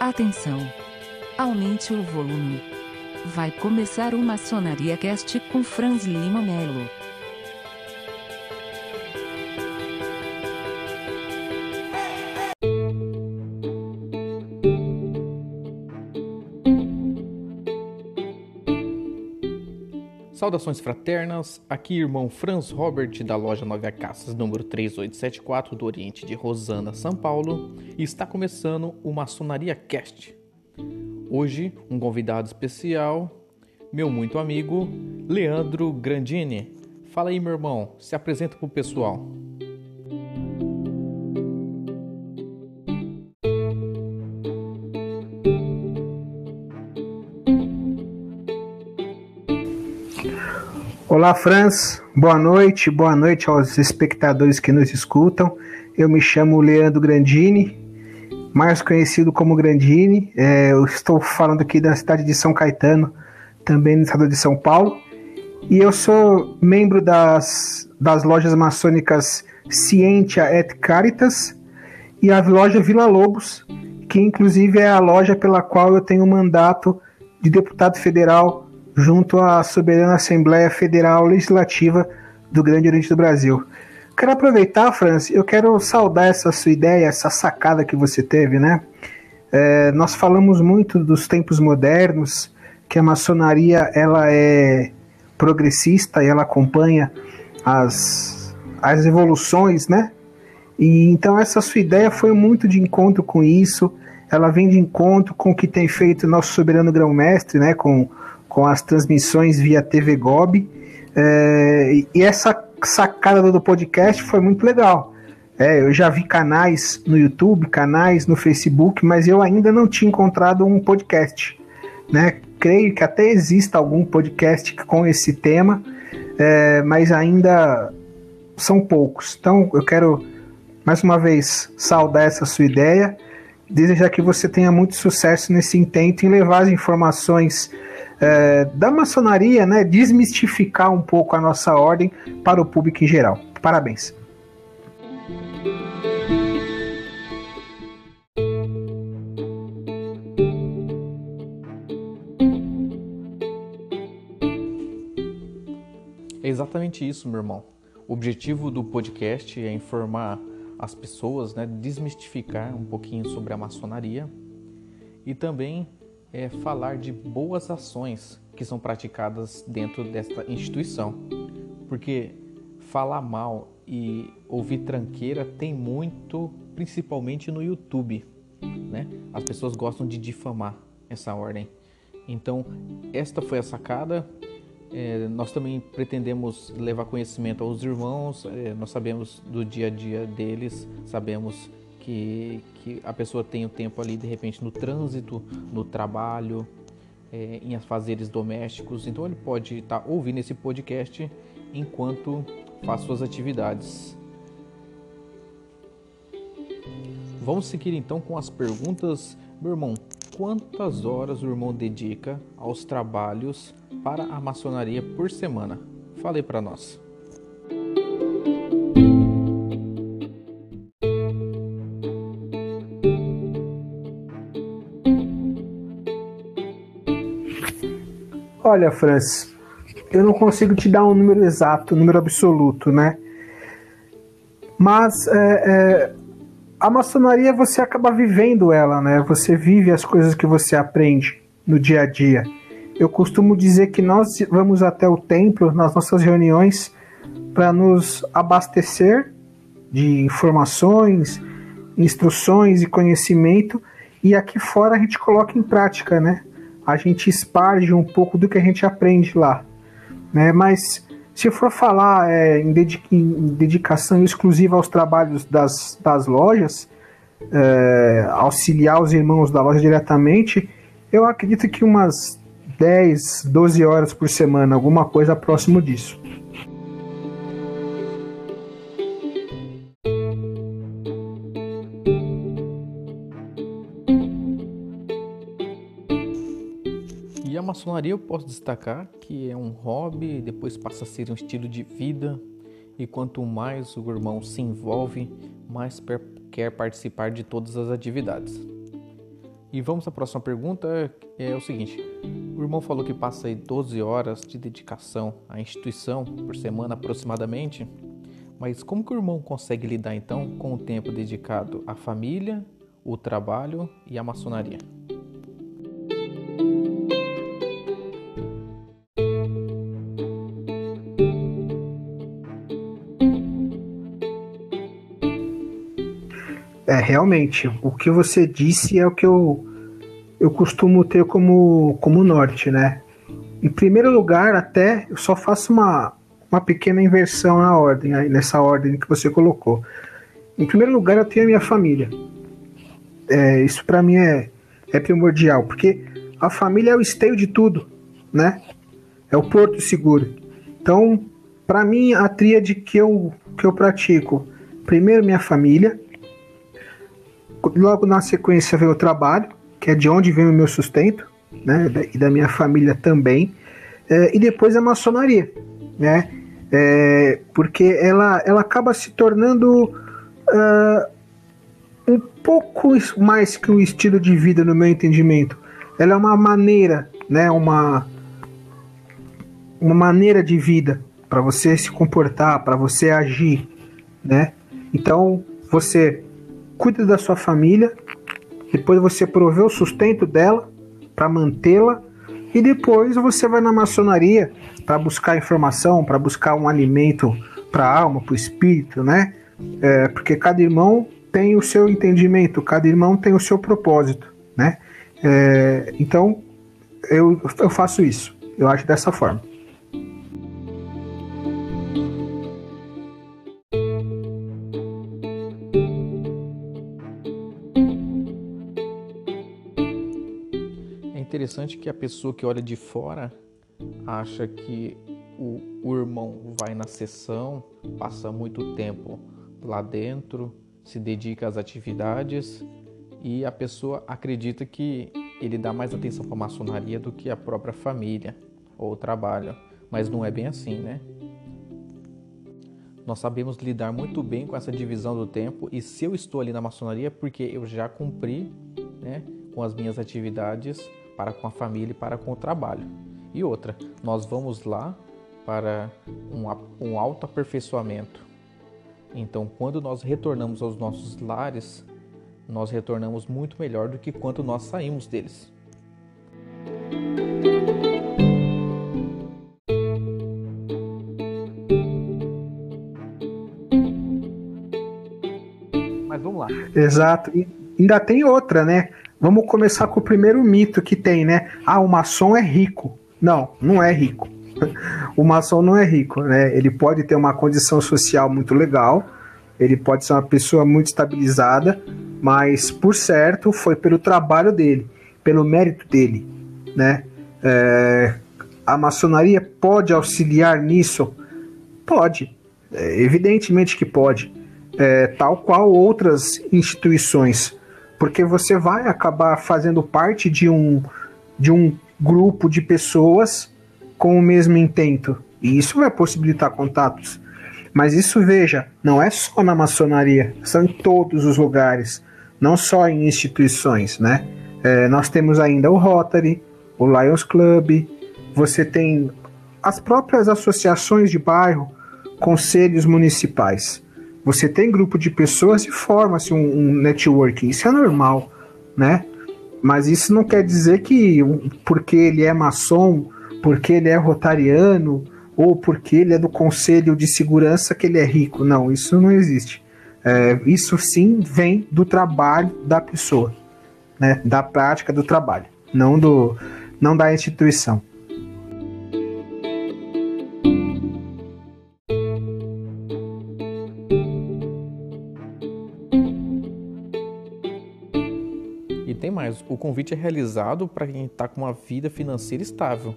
Atenção! Aumente o volume. Vai começar o Maçonaria Cast com Franz Lima Melo. Saudações fraternas, aqui irmão Franz Robert da loja Nove Caças número 3874 do Oriente de Rosana, São Paulo, e está começando o Maçonaria Cast. Hoje, um convidado especial, meu muito amigo Leandro Grandini. Fala aí, meu irmão, se apresenta pro pessoal. Olá, Franz. Boa noite. Boa noite aos espectadores que nos escutam. Eu me chamo Leandro Grandini, mais conhecido como Grandini. É, eu estou falando aqui da cidade de São Caetano, também no estado de São Paulo. E eu sou membro das, das lojas maçônicas Cientia et Caritas e a loja Vila Lobos, que inclusive é a loja pela qual eu tenho mandato de deputado federal junto à soberana Assembleia Federal Legislativa do Grande Oriente do Brasil. Quero aproveitar, Franz, eu quero saudar essa sua ideia, essa sacada que você teve, né? É, nós falamos muito dos tempos modernos, que a maçonaria ela é progressista e ela acompanha as, as evoluções, né? E então essa sua ideia foi muito de encontro com isso. Ela vem de encontro com o que tem feito nosso soberano grão-mestre, né? Com com as transmissões via TV Gob. É, e essa sacada do podcast foi muito legal. É, eu já vi canais no YouTube, canais no Facebook, mas eu ainda não tinha encontrado um podcast. Né? Creio que até exista algum podcast com esse tema, é, mas ainda são poucos. Então eu quero mais uma vez saudar essa sua ideia, desejar que você tenha muito sucesso nesse intento em levar as informações é, da maçonaria, né, desmistificar um pouco a nossa ordem para o público em geral. Parabéns. É exatamente isso, meu irmão. O objetivo do podcast é informar as pessoas, né, desmistificar um pouquinho sobre a maçonaria e também é falar de boas ações que são praticadas dentro desta instituição. Porque falar mal e ouvir tranqueira tem muito, principalmente no YouTube. Né? As pessoas gostam de difamar essa ordem. Então, esta foi a sacada. É, nós também pretendemos levar conhecimento aos irmãos. É, nós sabemos do dia a dia deles, sabemos que, que a pessoa tem o tempo ali de repente no trânsito, no trabalho, é, em afazeres domésticos. Então ele pode estar tá ouvindo esse podcast enquanto faz suas atividades. Vamos seguir então com as perguntas. Meu irmão, quantas horas o irmão dedica aos trabalhos para a maçonaria por semana? Fale para nós. Olha, Franz, eu não consigo te dar um número exato, um número absoluto, né? Mas é, é, a maçonaria você acaba vivendo ela, né? Você vive as coisas que você aprende no dia a dia. Eu costumo dizer que nós vamos até o templo nas nossas reuniões para nos abastecer de informações, instruções e conhecimento e aqui fora a gente coloca em prática, né? A gente esparge um pouco do que a gente aprende lá. Né? Mas se for falar é, em, dedicação exclusiva aos trabalhos das, das lojas, é, auxiliar os irmãos da loja diretamente, eu acredito que umas 10, 12 horas por semana, alguma coisa próximo disso. Maçonaria eu posso destacar que é um hobby, depois passa a ser um estilo de vida, e quanto mais o irmão se envolve, mais quer participar de todas as atividades. E vamos à próxima pergunta, é o seguinte: o irmão falou que passa aí 12 horas de dedicação à instituição por semana aproximadamente, mas como que o irmão consegue lidar então com o tempo dedicado à família, o trabalho e a maçonaria? É, realmente, o que você disse é o que eu, eu costumo ter como, como norte, né? Em primeiro lugar, até eu só faço uma, uma pequena inversão na ordem, nessa ordem que você colocou. Em primeiro lugar, eu tenho a minha família. É, isso para mim é, é primordial, porque a família é o esteio de tudo, né? É o porto seguro. Então, para mim, a tríade que eu, que eu pratico, primeiro minha família, logo na sequência vem o trabalho, que é de onde vem o meu sustento, né? E da minha família também. É, e depois a maçonaria, né? É, porque ela, ela acaba se tornando uh, um pouco mais que um estilo de vida no meu entendimento. Ela é uma maneira, né? Uma, uma maneira de vida para você se comportar, para você agir, né? Então você cuida da sua família, depois você provê o sustento dela para mantê-la e depois você vai na maçonaria para buscar informação, para buscar um alimento para a alma, para o espírito, né? É, porque cada irmão tem o seu entendimento, cada irmão tem o seu propósito, né? É, então eu, eu faço isso, eu acho dessa forma. Interessante que a pessoa que olha de fora acha que o, o irmão vai na sessão, passa muito tempo lá dentro, se dedica às atividades e a pessoa acredita que ele dá mais atenção para a maçonaria do que a própria família ou trabalho, mas não é bem assim, né? Nós sabemos lidar muito bem com essa divisão do tempo e se eu estou ali na maçonaria é porque eu já cumpri, né, com as minhas atividades para com a família e para com o trabalho. E outra, nós vamos lá para um, um autoaperfeiçoamento. Então, quando nós retornamos aos nossos lares, nós retornamos muito melhor do que quando nós saímos deles. Mas vamos lá. Exato. E ainda tem outra, né? Vamos começar com o primeiro mito que tem, né? Ah, o maçom é rico. Não, não é rico. o maçom não é rico, né? Ele pode ter uma condição social muito legal, ele pode ser uma pessoa muito estabilizada, mas por certo foi pelo trabalho dele, pelo mérito dele, né? É, a maçonaria pode auxiliar nisso? Pode, é, evidentemente que pode, é, tal qual outras instituições porque você vai acabar fazendo parte de um, de um grupo de pessoas com o mesmo intento. E isso vai possibilitar contatos. Mas isso, veja, não é só na maçonaria, são em todos os lugares, não só em instituições, né? É, nós temos ainda o Rotary, o Lions Club, você tem as próprias associações de bairro, conselhos municipais. Você tem grupo de pessoas e forma-se um, um networking. Isso é normal, né? Mas isso não quer dizer que porque ele é maçom, porque ele é rotariano, ou porque ele é do conselho de segurança que ele é rico. Não, isso não existe. É, isso sim vem do trabalho da pessoa, né? da prática do trabalho, não, do, não da instituição. O convite é realizado para quem está com uma vida financeira estável,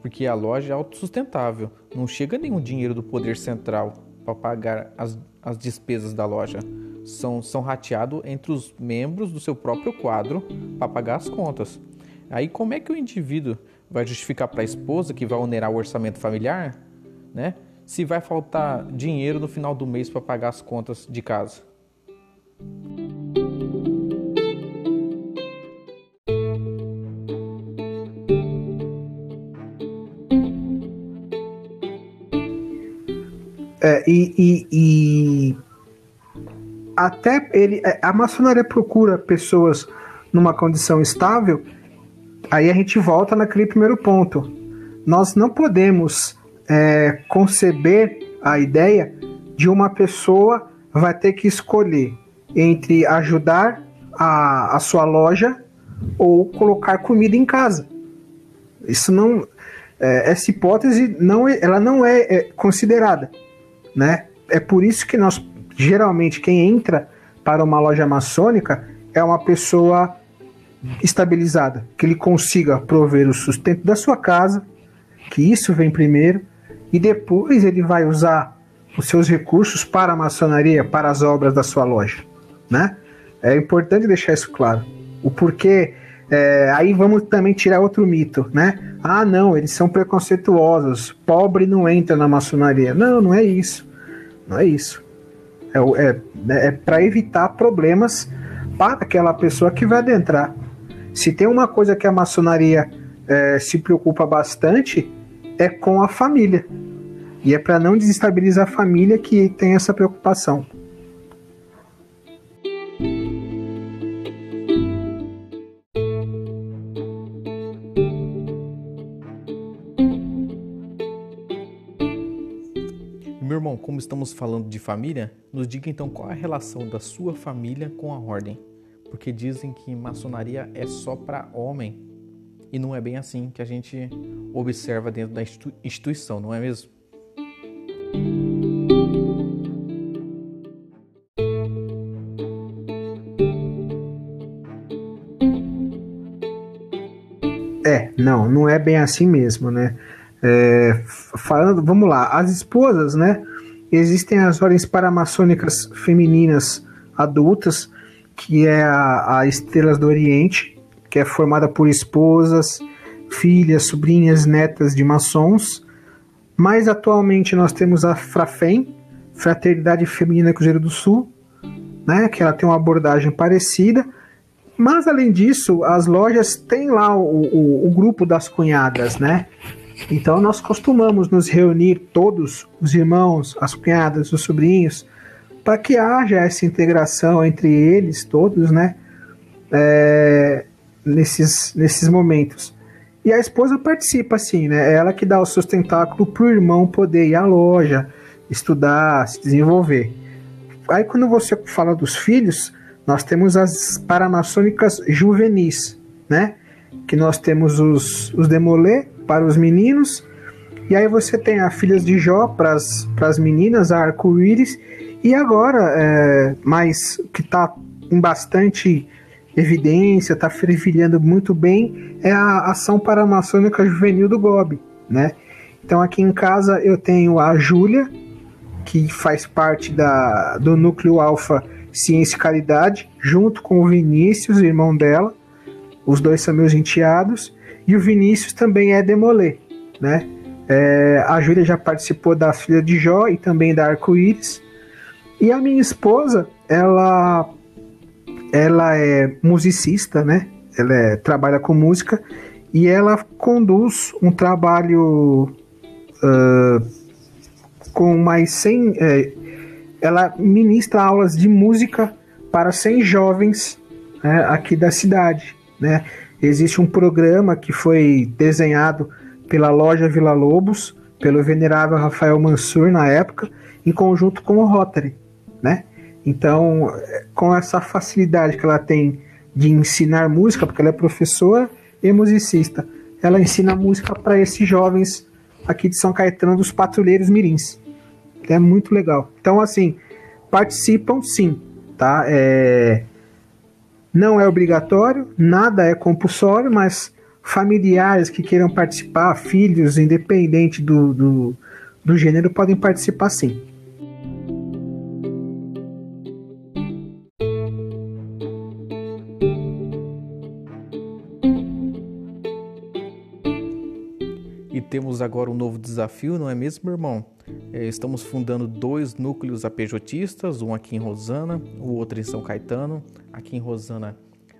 porque a loja é autossustentável, não chega nenhum dinheiro do poder central para pagar as, as despesas da loja. São, são rateados entre os membros do seu próprio quadro para pagar as contas. Aí como é que o indivíduo vai justificar para a esposa que vai onerar o orçamento familiar, né? Se vai faltar dinheiro no final do mês para pagar as contas de casa. É, e, e, e, até ele, é, a maçonaria procura pessoas numa condição estável. Aí a gente volta naquele primeiro ponto. Nós não podemos é, conceber a ideia de uma pessoa vai ter que escolher entre ajudar a, a sua loja ou colocar comida em casa. Isso não, é, essa hipótese não é, ela não é, é, considerada, né? É por isso que nós geralmente quem entra para uma loja maçônica é uma pessoa estabilizada, que ele consiga prover o sustento da sua casa, que isso vem primeiro, e depois ele vai usar os seus recursos para a maçonaria, para as obras da sua loja, né? É importante deixar isso claro. O porquê. É, aí vamos também tirar outro mito, né? Ah, não, eles são preconceituosos. Pobre não entra na maçonaria. Não, não é isso. Não é isso. É, é, é para evitar problemas para aquela pessoa que vai adentrar. Se tem uma coisa que a maçonaria é, se preocupa bastante, é com a família. E é para não desestabilizar a família que tem essa preocupação. Irmão, como estamos falando de família, nos diga então qual a relação da sua família com a ordem. Porque dizem que maçonaria é só para homem. E não é bem assim que a gente observa dentro da instituição, não é mesmo? É, não, não é bem assim mesmo, né? É, falando, vamos lá, as esposas, né? Existem as ordens paramaçônicas femininas adultas, que é a, a Estrelas do Oriente, que é formada por esposas, filhas, sobrinhas, netas de maçons. Mais atualmente nós temos a Frafem, Fraternidade Feminina Cruzeiro do Sul, né, que ela tem uma abordagem parecida. Mas além disso, as lojas têm lá o, o, o grupo das cunhadas, né? Então nós costumamos nos reunir todos, os irmãos, as cunhadas, os sobrinhos, para que haja essa integração entre eles todos, né? É, nesses, nesses momentos. E a esposa participa, assim, né? É ela que dá o sustentáculo para o irmão poder ir à loja, estudar, se desenvolver. Aí quando você fala dos filhos, nós temos as paramaçônicas juvenis, né? Que nós temos os, os demolê para os meninos, e aí você tem a Filhas de Jó para as meninas, a Arco-Íris, e agora, é, mais que está em bastante evidência, está fervilhando muito bem, é a ação paramaçônica juvenil do GOB, né? Então aqui em casa eu tenho a Júlia, que faz parte da, do núcleo alfa Ciência e Caridade, junto com o Vinícius, irmão dela. Os dois são meus enteados. E o Vinícius também é Demolê, né? É, a Júlia já participou da Filha de Jó e também da Arco-Íris. E a minha esposa, ela ela é musicista, né? Ela é, trabalha com música e ela conduz um trabalho uh, com mais 100. É, ela ministra aulas de música para 100 jovens né, aqui da cidade, né? Existe um programa que foi desenhado pela loja Vila Lobos, pelo venerável Rafael Mansur na época, em conjunto com o Rotary, né? Então, com essa facilidade que ela tem de ensinar música, porque ela é professora e musicista, ela ensina música para esses jovens aqui de São Caetano dos Patrulheiros Mirins. É muito legal. Então, assim, participam sim, tá? É... Não é obrigatório, nada é compulsório, mas familiares que queiram participar, filhos, independente do, do, do gênero, podem participar sim. temos agora um novo desafio, não é mesmo, irmão? É, estamos fundando dois núcleos apejotistas, um aqui em Rosana, o outro em São Caetano. Aqui em Rosana,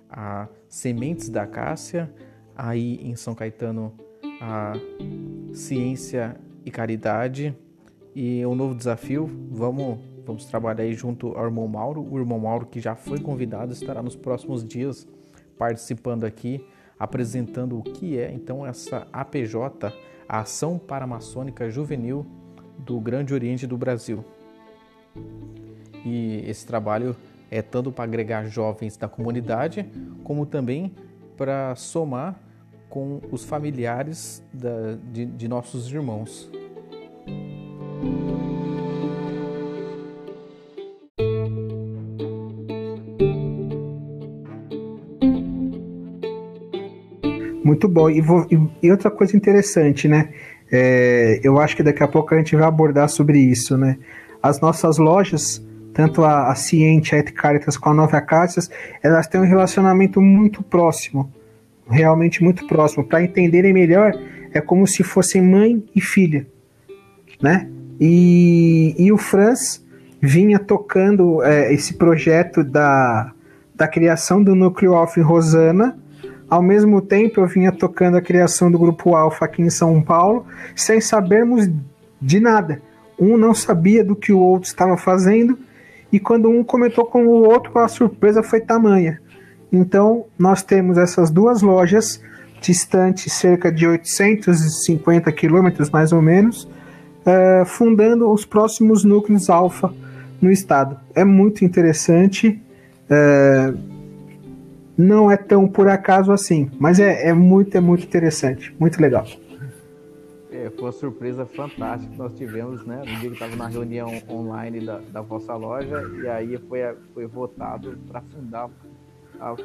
a Sementes da Cássia, aí em São Caetano, a Ciência e Caridade. e um novo desafio. Vamos, vamos trabalhar aí junto ao irmão Mauro. O irmão Mauro, que já foi convidado, estará nos próximos dias participando aqui, apresentando o que é então essa APJ, a Ação Paramaçônica Juvenil do Grande Oriente do Brasil. E esse trabalho é tanto para agregar jovens da comunidade, como também para somar com os familiares da, de, de nossos irmãos. Muito bom. E, vou, e, outra coisa interessante, né? É, eu acho que daqui a pouco a gente vai abordar sobre isso, né? As nossas lojas, tanto a, a Ciente, a Et Caritas com a Nova Acácias, elas têm um relacionamento muito próximo, realmente muito próximo. Para entenderem melhor, é como se fossem mãe e filha, né? E, e o Franz vinha tocando é, esse projeto da, da criação do Núcleo Alfa em Rosana, ao mesmo tempo, eu vinha tocando a criação do Grupo Alfa aqui em São Paulo, sem sabermos de nada. Um não sabia do que o outro estava fazendo, e quando um comentou com o outro, a surpresa foi tamanha. Então, nós temos essas duas lojas, distantes cerca de 850 quilômetros, mais ou menos, uh, fundando os próximos núcleos alfa no estado. É muito interessante. Uh, não é tão por acaso assim, mas é, é muito, é muito interessante, muito legal. Foi uma surpresa fantástica que nós tivemos, né? No dia que estava na reunião online da, da vossa loja, e aí foi, foi votado para fundar,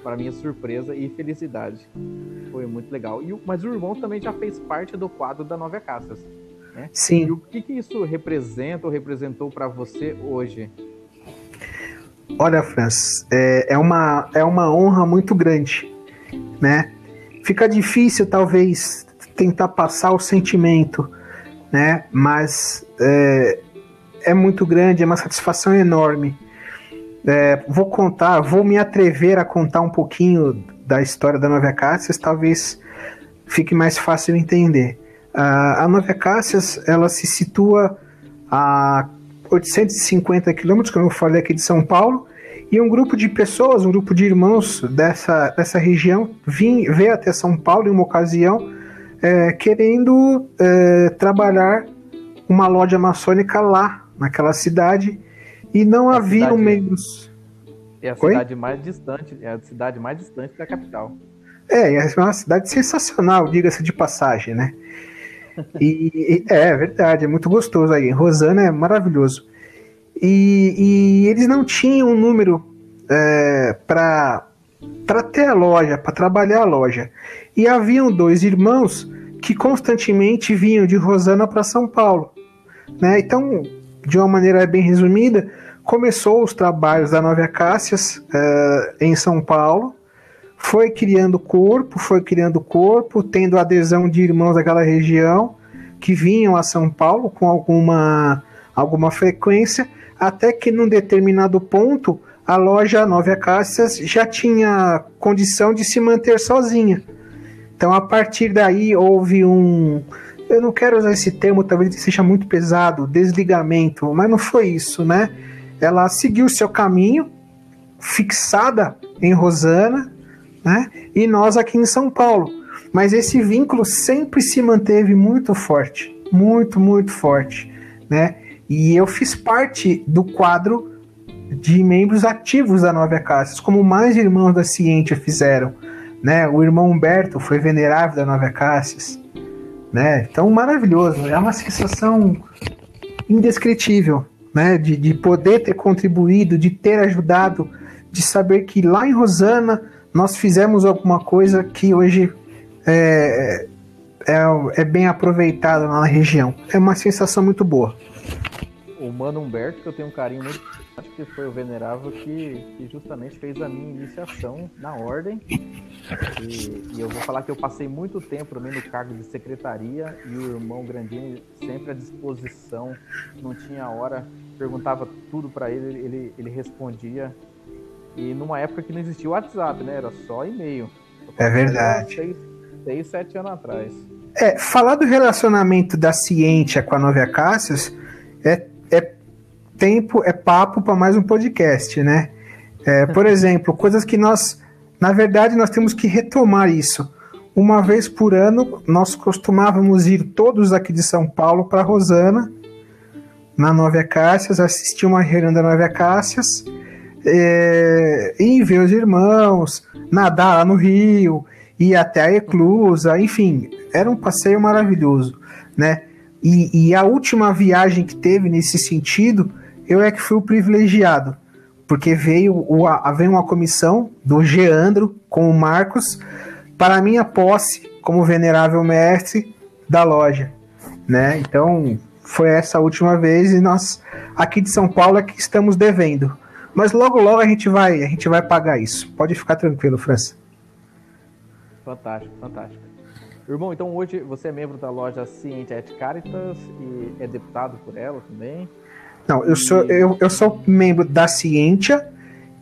para minha surpresa e felicidade. Foi muito legal. E, mas o irmão também já fez parte do quadro da Nova Caças. Né? Sim. E o que, que isso representa ou representou para você hoje? Olha, Franz, é, é, uma, é uma honra muito grande, né? Fica difícil, talvez, tentar passar o sentimento, né? Mas é, é muito grande, é uma satisfação enorme. É, vou contar, vou me atrever a contar um pouquinho da história da Nova Cássias, talvez fique mais fácil entender. Uh, a Nova Cássias, ela se situa a 850 quilômetros, como eu falei aqui de São Paulo, e um grupo de pessoas, um grupo de irmãos dessa, dessa região, vim, veio até São Paulo em uma ocasião, é, querendo é, trabalhar uma loja maçônica lá, naquela cidade, e não é haviam membros. É a cidade Oi? mais distante, é a cidade mais distante da capital. É, é uma cidade sensacional, diga-se de passagem, né? E, e, é, é verdade, é muito gostoso aí. Rosana é maravilhoso. E, e eles não tinham um número é, para ter a loja, para trabalhar a loja. E haviam dois irmãos que constantemente vinham de Rosana para São Paulo. Né? Então, de uma maneira bem resumida, começou os trabalhos da Nova Cássias é, em São Paulo, foi criando corpo, foi criando corpo, tendo adesão de irmãos daquela região que vinham a São Paulo com alguma, alguma frequência, até que num determinado ponto a loja Nova Acácias já tinha condição de se manter sozinha. Então a partir daí houve um. Eu não quero usar esse termo, talvez seja muito pesado, desligamento, mas não foi isso, né? Ela seguiu seu caminho, fixada em Rosana, né? E nós aqui em São Paulo. Mas esse vínculo sempre se manteve muito forte, muito, muito forte, né? E eu fiz parte do quadro de membros ativos da Nova Casas, como mais irmãos da Ciência fizeram. Né? O irmão Humberto foi venerável da Nova Casas. Né? Então, maravilhoso. É uma sensação indescritível né? de, de poder ter contribuído, de ter ajudado, de saber que lá em Rosana nós fizemos alguma coisa que hoje é, é, é bem aproveitada na região. É uma sensação muito boa o Mano Humberto, que eu tenho um carinho muito acho que foi o venerável que, que, justamente fez a minha iniciação na ordem. E, e, eu vou falar que eu passei muito tempo também no cargo de secretaria e o irmão Grandinho sempre à disposição, não tinha hora, perguntava tudo para ele, ele, ele respondia. E numa época que não existia o WhatsApp, né? Era só e-mail. É verdade. Seis, seis, sete anos atrás. É, falar do relacionamento da Ciência com a Nova Cássias tempo é papo para mais um podcast, né? É, por exemplo, coisas que nós, na verdade, nós temos que retomar isso. Uma vez por ano, nós costumávamos ir todos aqui de São Paulo para Rosana, na Nova Acácias, assistir uma reunião da Nova Acácias, é, e ver os irmãos, nadar lá no rio, ir até a Eclusa, enfim, era um passeio maravilhoso, né? E, e, a última viagem que teve nesse sentido, eu é que fui o privilegiado, porque veio, o, a, veio uma comissão do Geandro com o Marcos para a minha posse como venerável mestre da loja, né? Então foi essa última vez e nós aqui de São Paulo é que estamos devendo. Mas logo logo a gente vai, a gente vai pagar isso. Pode ficar tranquilo, França. Fantástico, fantástico. Irmão, então hoje você é membro da loja Ciente et Caritas e é deputado por ela também? Não, eu sou, eu, eu sou membro da Ciência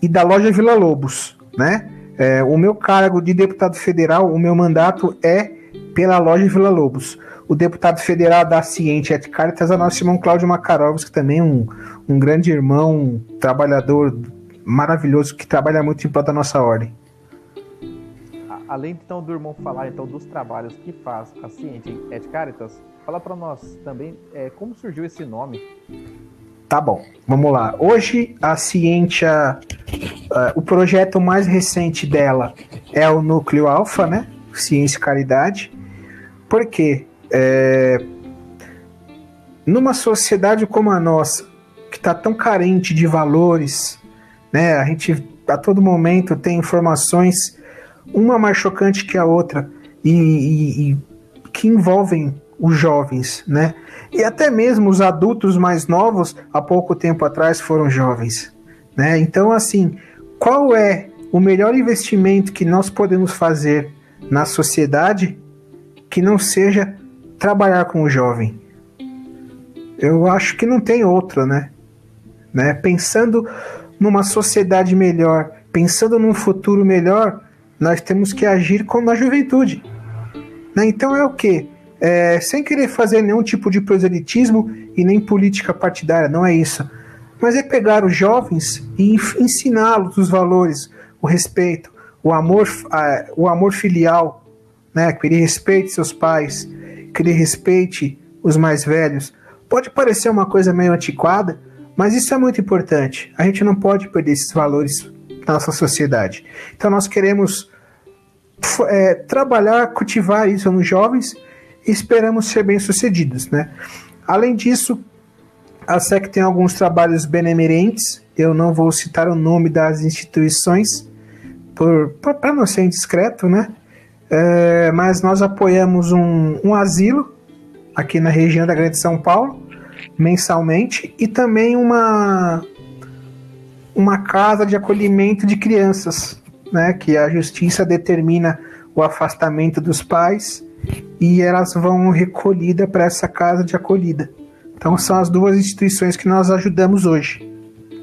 e da loja Vila Lobos, né? É, o meu cargo de deputado federal, o meu mandato é pela loja Vila Lobos. O deputado federal da Ciência et Caritas é nosso irmão Cláudio Makarovski, também um, um grande irmão, um trabalhador maravilhoso que trabalha muito em prol da nossa ordem além então do irmão falar então dos trabalhos que faz a Ciente et Caritas, fala para nós também é, como surgiu esse nome. Tá bom, vamos lá. Hoje a Ciência, uh, o projeto mais recente dela é o Núcleo Alfa, né? Ciência e Caridade. Por quê? É, numa sociedade como a nossa, que está tão carente de valores, né? A gente a todo momento tem informações uma mais chocante que a outra e, e, e que envolvem os jovens, né? E até mesmo os adultos mais novos, há pouco tempo atrás, foram jovens, né? Então, assim, qual é o melhor investimento que nós podemos fazer na sociedade que não seja trabalhar com o jovem? Eu acho que não tem outra, né? né? Pensando numa sociedade melhor, pensando num futuro melhor, nós temos que agir como na juventude. Né? Então é o que? É, sem querer fazer nenhum tipo de proselitismo e nem política partidária, não é isso. Mas é pegar os jovens e ensiná-los os valores, o respeito, o amor, o amor filial, né? que ele respeite seus pais, que ele respeite os mais velhos. Pode parecer uma coisa meio antiquada, mas isso é muito importante. A gente não pode perder esses valores na nossa sociedade. Então nós queremos é, trabalhar, cultivar isso nos jovens esperamos ser bem-sucedidos, né? Além disso, a SEC tem alguns trabalhos benemerentes, eu não vou citar o nome das instituições para não ser indiscreto, né? É, mas nós apoiamos um, um asilo aqui na região da Grande São Paulo, mensalmente, e também uma uma casa de acolhimento de crianças, né, que a justiça determina o afastamento dos pais e elas vão recolhida para essa casa de acolhida. Então são as duas instituições que nós ajudamos hoje.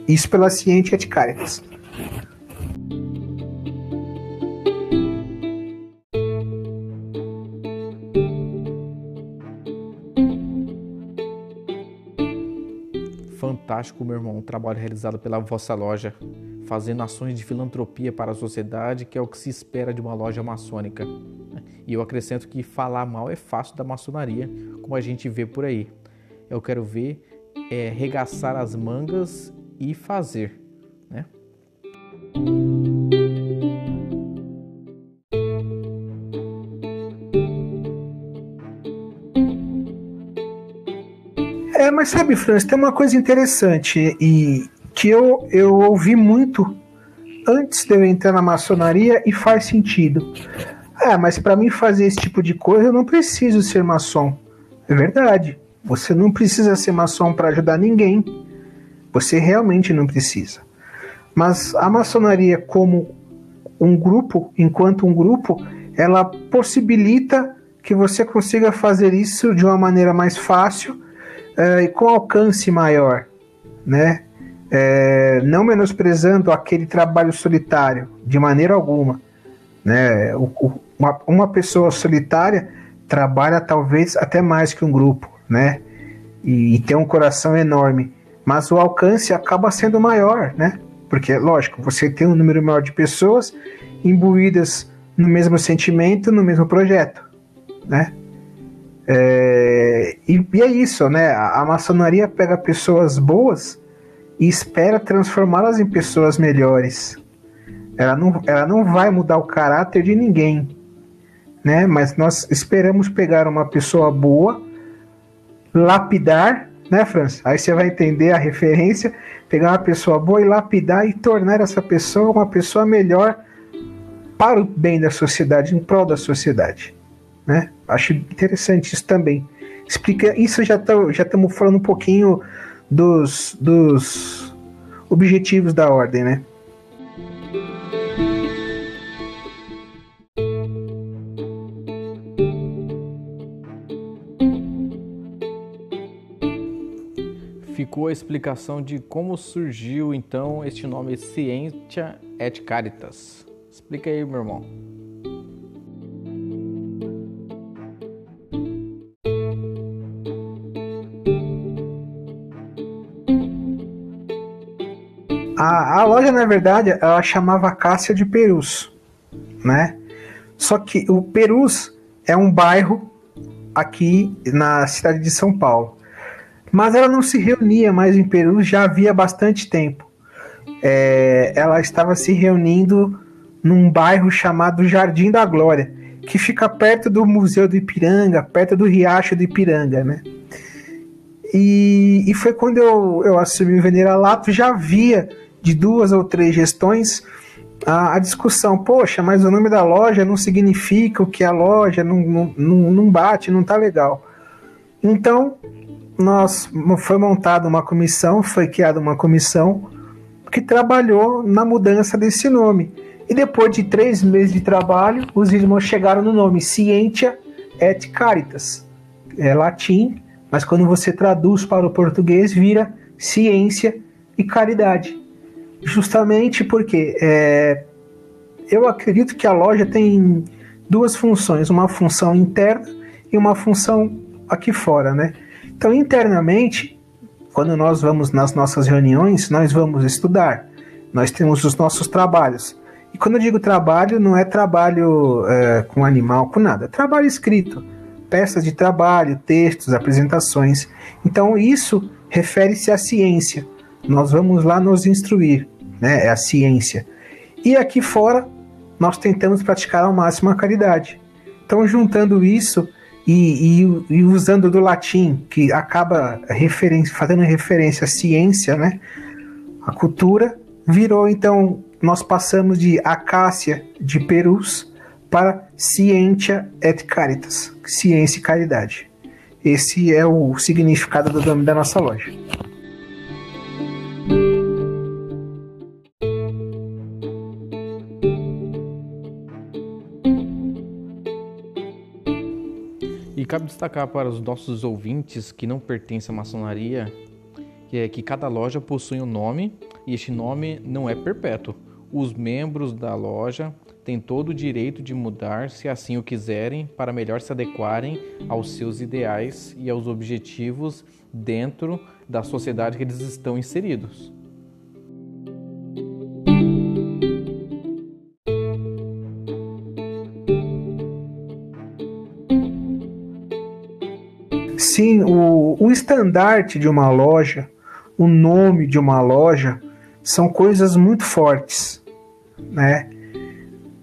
Isso pela Ciente et Caritas. fantástico, meu irmão, o trabalho realizado pela vossa loja, fazendo ações de filantropia para a sociedade, que é o que se espera de uma loja maçônica. E eu acrescento que falar mal é fácil da maçonaria, como a gente vê por aí. Eu quero ver é, regaçar as mangas e fazer, né? mas sabe, Franz, tem uma coisa interessante e que eu, eu ouvi muito antes de eu entrar na maçonaria e faz sentido. Ah, mas para mim fazer esse tipo de coisa eu não preciso ser maçom. É verdade. Você não precisa ser maçom para ajudar ninguém. Você realmente não precisa. Mas a maçonaria como um grupo, enquanto um grupo, ela possibilita que você consiga fazer isso de uma maneira mais fácil é, e com alcance maior, né? É, não menosprezando aquele trabalho solitário de maneira alguma, né? O, uma, uma pessoa solitária trabalha talvez até mais que um grupo, né? E, e tem um coração enorme. mas o alcance acaba sendo maior, né? Porque, lógico, você tem um número maior de pessoas imbuídas no mesmo sentimento, no mesmo projeto, né? É, e, e, é isso, né? A, a, maçonaria pega pessoas boas e espera transformá-las em pessoas melhores. Ela não, ela não vai mudar o caráter de ninguém, né? Mas nós esperamos pegar uma pessoa boa, lapidar, né, França? Aí você vai entender a referência, pegar uma pessoa boa e lapidar e tornar essa pessoa uma pessoa melhor para o bem da sociedade, em prol da sociedade. Né? Acho interessante isso também. Explica isso já tá, já estamos falando um pouquinho dos, dos objetivos da ordem, né? Ficou a explicação de como surgiu então este nome Scientia et Caritas. Explica aí, meu irmão. A, a loja, na verdade, ela chamava Cássia de Perus, né? Só que o Perus é um bairro aqui na cidade de São Paulo. Mas ela não se reunia mais em Perus já havia bastante tempo. É, ela estava se reunindo num bairro chamado Jardim da Glória, que fica perto do Museu do Ipiranga, perto do Riacho do Ipiranga, né? E, e foi quando eu, eu assumi o Venera Lato, já havia de duas ou três gestões a, a, discussão, poxa, mas o nome da loja não significa o que a loja não, não, não bate, não tá legal. Então, nós foi montada uma comissão, foi criada uma comissão que trabalhou na mudança desse nome. E depois de três meses de trabalho, os irmãos chegaram no nome Scientia et Caritas. É latim, mas quando você traduz para o português, vira ciência e caridade. Justamente porque é, eu acredito que a loja tem duas funções, uma função interna e uma função aqui fora, né? Então, internamente, quando nós vamos nas nossas reuniões, nós vamos estudar, nós temos os nossos trabalhos. E quando eu digo trabalho, não é trabalho é, com animal, com nada, é trabalho escrito, peças de trabalho, textos, apresentações. Então, isso refere-se à ciência. Nós vamos lá nos instruir, né? É a ciência. E aqui fora, nós tentamos praticar ao máximo a caridade. Então, juntando isso e, e, e usando do latim, que acaba fazendo referência à ciência, né? A cultura, virou então nós passamos de Acácia de Perus para Scientia et Caritas, ciência e caridade. Esse é o significado do nome da nossa loja. Cabe destacar para os nossos ouvintes que não pertencem à maçonaria que é que cada loja possui um nome e este nome não é perpétuo os membros da loja têm todo o direito de mudar, se assim o quiserem, para melhor se adequarem aos seus ideais e aos objetivos dentro da sociedade que eles estão inseridos. Sim, o, o estandarte de uma loja, o nome de uma loja, são coisas muito fortes né?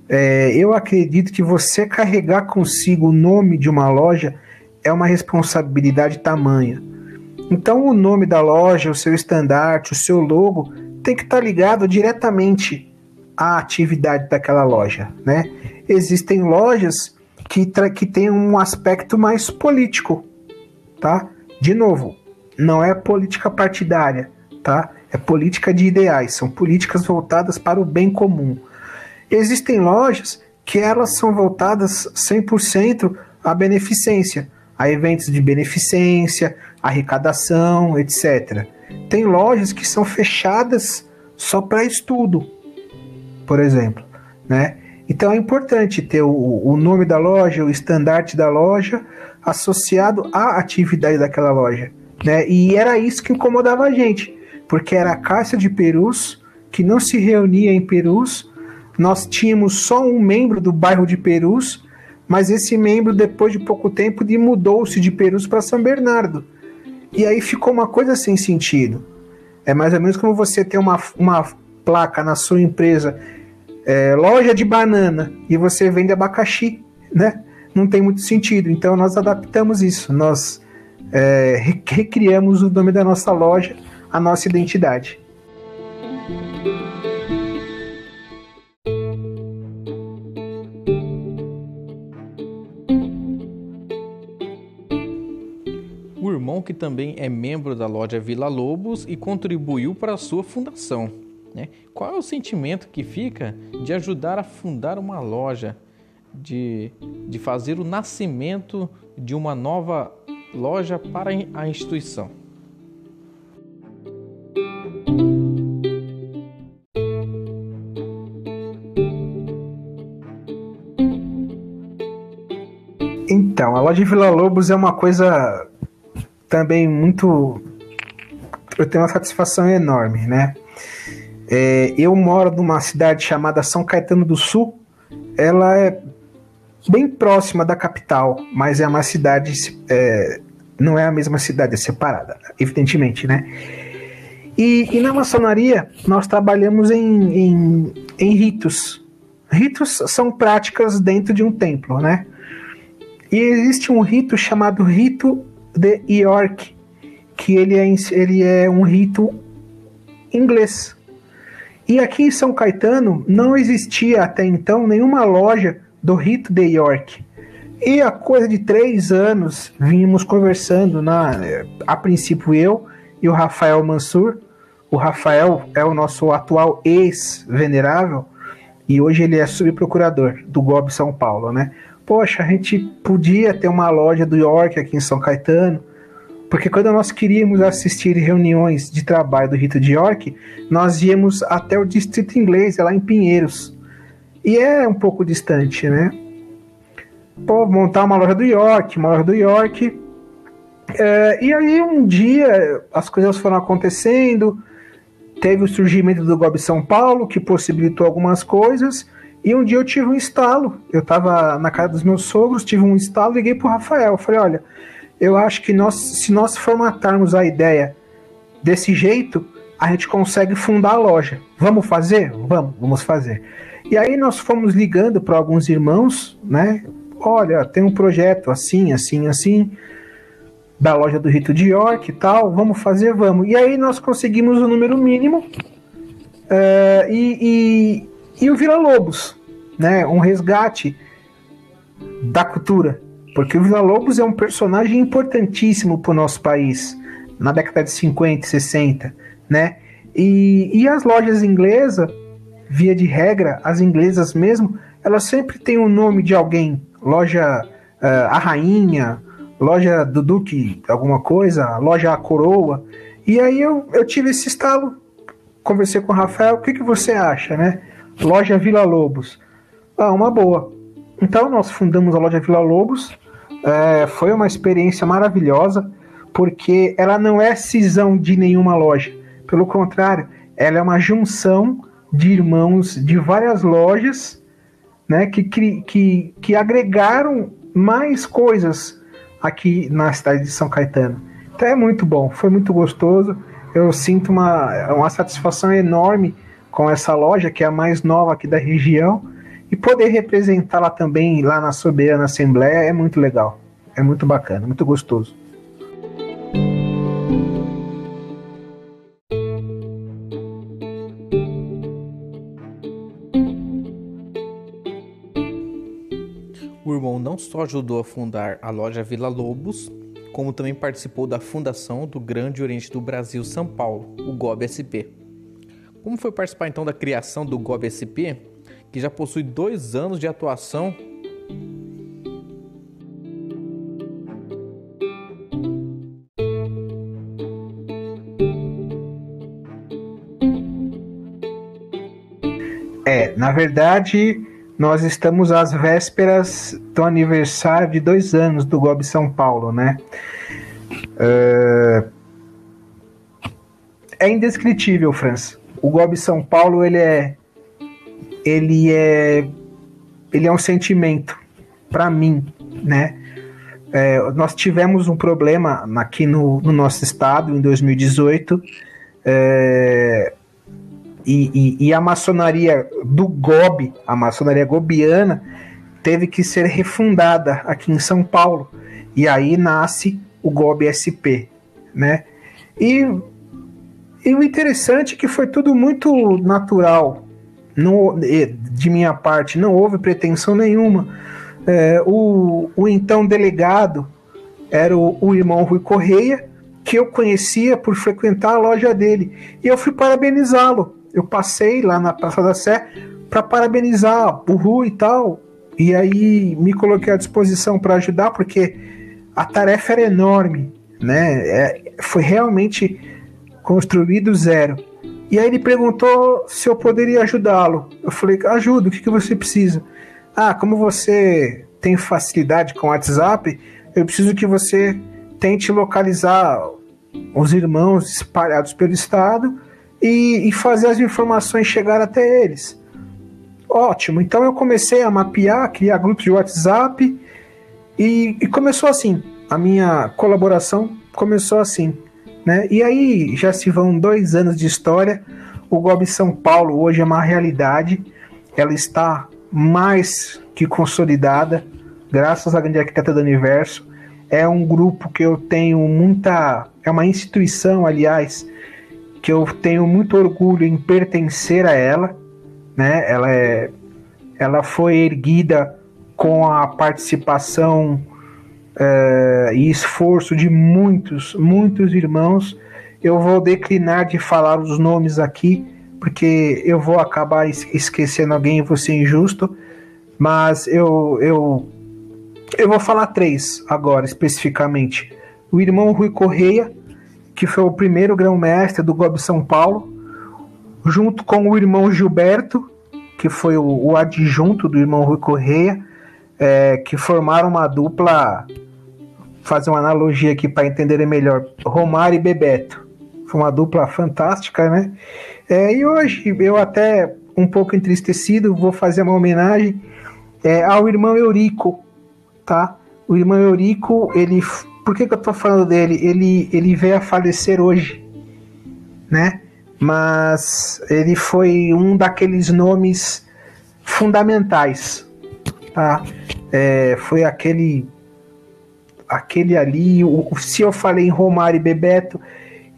É, eu acredito que você carregar consigo o nome de uma loja é uma responsabilidade tamanha. Então, o nome da loja, o seu estandarte, o seu logo tem que estar ligado diretamente à atividade daquela loja, né? Existem lojas que, que têm um aspecto mais político, tá? De novo, não é política partidária, tá? É política de ideais, são políticas voltadas para o bem comum. Existem lojas que elas são voltadas 100% à beneficência, a eventos de beneficência, arrecadação, etc. Tem lojas que são fechadas só para estudo, por exemplo, né? Então é importante ter o, o nome da loja, o estandarte da loja associado à atividade daquela loja. Né? E era isso que incomodava a gente, porque era a Caixa de Perus que não se reunia em Perus. Nós tínhamos só um membro do bairro de Perus, mas esse membro, depois de pouco tempo, mudou-se de Perus para São Bernardo. E aí ficou uma coisa sem sentido. É mais ou menos como você ter uma, uma placa na sua empresa, é, loja de banana, e você vende abacaxi, né? Não tem muito sentido. Então nós adaptamos isso. Nós é, recriamos o nome da nossa loja, a nossa identidade. O irmão que também é membro da loja Vila Lobos e contribuiu para a sua fundação. Né? Qual é o sentimento que fica de ajudar a fundar uma loja, de, de fazer o nascimento de uma nova loja para a instituição. Então, a loja Vila Lobos é uma coisa também muito. Eu tenho uma satisfação enorme, né? É, eu moro numa cidade chamada São Caetano do Sul. Ela é bem próxima da capital, mas é uma cidade. É, não é a mesma cidade, é separada, evidentemente, né? E, e na maçonaria nós trabalhamos em, em, em, ritos. Ritos são práticas dentro de um templo, né? E existe um rito chamado rito de York, que ele é, ele é um rito inglês. E aqui em São Caetano não existia até então nenhuma loja do rito de York. E a coisa de três anos vínhamos conversando, na, a princípio eu e o Rafael Mansur. O Rafael é o nosso atual ex-venerável e hoje ele é subprocurador do GOB São Paulo, né? Poxa, a gente podia ter uma loja do York aqui em São Caetano, porque quando nós queríamos assistir reuniões de trabalho do Rito de York, nós íamos até o Distrito Inglês, lá em Pinheiros. E é um pouco distante, né? Pô, montar uma loja do York, uma loja do York. É, e aí um dia as coisas foram acontecendo, teve o surgimento do Gob São Paulo, que possibilitou algumas coisas, e um dia eu tive um estalo. Eu estava na casa dos meus sogros, tive um estalo, liguei pro Rafael. Falei, olha, eu acho que nós, se nós formatarmos a ideia desse jeito, a gente consegue fundar a loja. Vamos fazer? Vamos, vamos fazer. E aí nós fomos ligando para alguns irmãos, né? Olha, tem um projeto assim, assim, assim, da loja do Rito de York e tal, vamos fazer, vamos. E aí nós conseguimos o número mínimo uh, e, e, e o Vila Lobos, né? Um resgate da cultura. Porque o Vila Lobos é um personagem importantíssimo para o nosso país, na década de 50 e 60, né? E, e as lojas inglesas via de regra, as inglesas mesmo, elas sempre têm o um nome de alguém. Loja uh, A Rainha, loja do Duque, alguma coisa, loja A Coroa. E aí eu, eu tive esse estalo, conversei com o Rafael, o que, que você acha, né? Loja Vila Lobos. Ah, uma boa. Então nós fundamos a loja Vila Lobos. É, foi uma experiência maravilhosa, porque ela não é cisão de nenhuma loja. Pelo contrário, ela é uma junção de irmãos de várias lojas né, que, que, que agregaram mais coisas aqui na cidade de São Caetano. Então é muito bom, foi muito gostoso. Eu sinto uma, uma satisfação enorme com essa loja, que é a mais nova aqui da região, e poder representá-la também lá na Soberana Assembleia é muito legal. É muito bacana, muito gostoso. Só ajudou a fundar a loja Vila Lobos, como também participou da fundação do Grande Oriente do Brasil São Paulo, o GOB-SP. Como foi participar então da criação do GOB-SP, que já possui dois anos de atuação É, na verdade, nós estamos às vésperas do aniversário de dois anos do GOB São Paulo, né? É, é indescritível, Franz. O Gob São Paulo, ele é. Ele é. Ele é um sentimento para mim, né? É, nós tivemos um problema aqui no, no nosso estado em 2018 é, e, e, e, a maçonaria do GOB, a maçonaria gobiana, teve que ser refundada aqui em São Paulo. E aí nasce o GOB SP, né? E, e o interessante é que foi tudo muito natural. De minha parte, não houve pretensão nenhuma é, o, o então delegado era o, o irmão Rui Correia, que eu conhecia por frequentar a loja dele. E eu fui parabenizá-lo. Eu passei lá na Praça da Sé para parabenizar o Rui e tal. E aí me coloquei à disposição para ajudar, porque a tarefa era enorme, né? É, foi realmente construído zero. E aí ele perguntou se eu poderia ajudá-lo. Eu falei, ajudo, o que, que você precisa? Ah, como você tem facilidade com o WhatsApp, eu preciso que você tente localizar os irmãos espalhados pelo estado e, e fazer as informações chegar até eles. Ótimo, então eu comecei a mapear, criar grupos de WhatsApp e, e começou assim. A minha colaboração começou assim. Né? E aí já se vão dois anos de história. O GOB São Paulo hoje é uma realidade. Ela está mais que consolidada, graças à grande arquiteta do universo. É um grupo que eu tenho muita. É uma instituição, aliás, que eu tenho muito orgulho em pertencer a ela. Né? Ela, é, ela foi erguida com a participação é, e esforço de muitos, muitos irmãos. Eu vou declinar de falar os nomes aqui, porque eu vou acabar esquecendo alguém e vou ser injusto, mas eu, eu, eu vou falar três agora especificamente. O irmão Rui Correia, que foi o primeiro grão-mestre do Gob São Paulo, junto com o irmão Gilberto, que foi o, o adjunto do irmão Rui Correia, é, que formaram uma dupla, fazer uma analogia aqui para entenderem melhor, Romário e Bebeto. Foi uma dupla fantástica, né? É, e hoje eu até um pouco entristecido vou fazer uma homenagem é, ao irmão Eurico, tá? O irmão Eurico, ele, por que, que eu tô falando dele? Ele, ele veio a falecer hoje, né? Mas ele foi um daqueles nomes fundamentais, tá? É, foi aquele aquele ali, o, se eu falei em Romário e Bebeto,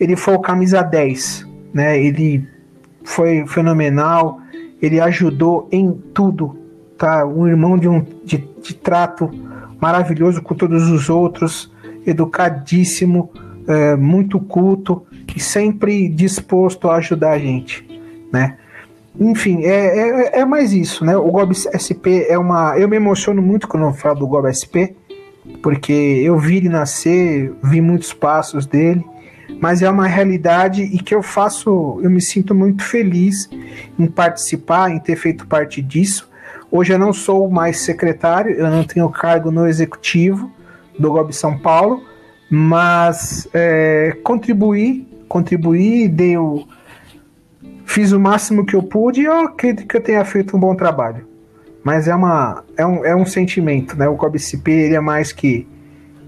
ele foi o camisa 10, né? Ele foi fenomenal, ele ajudou em tudo, tá? Um irmão de um de, de trato maravilhoso com todos os outros, educadíssimo, é, muito culto e sempre disposto a ajudar a gente, né? Enfim, é, é, é mais isso, né? O Gob SP é uma. Eu me emociono muito quando eu falo do Gob SP, porque eu vi ele nascer, vi muitos passos dele mas é uma realidade e que eu faço, eu me sinto muito feliz em participar, em ter feito parte disso. Hoje eu não sou mais secretário, eu não tenho cargo no executivo do GOB São Paulo, mas é, contribuí, contribuí, dei o, fiz o máximo que eu pude e eu acredito que eu tenha feito um bom trabalho. Mas é, uma, é, um, é um sentimento, né? O COBCP ele é mais que,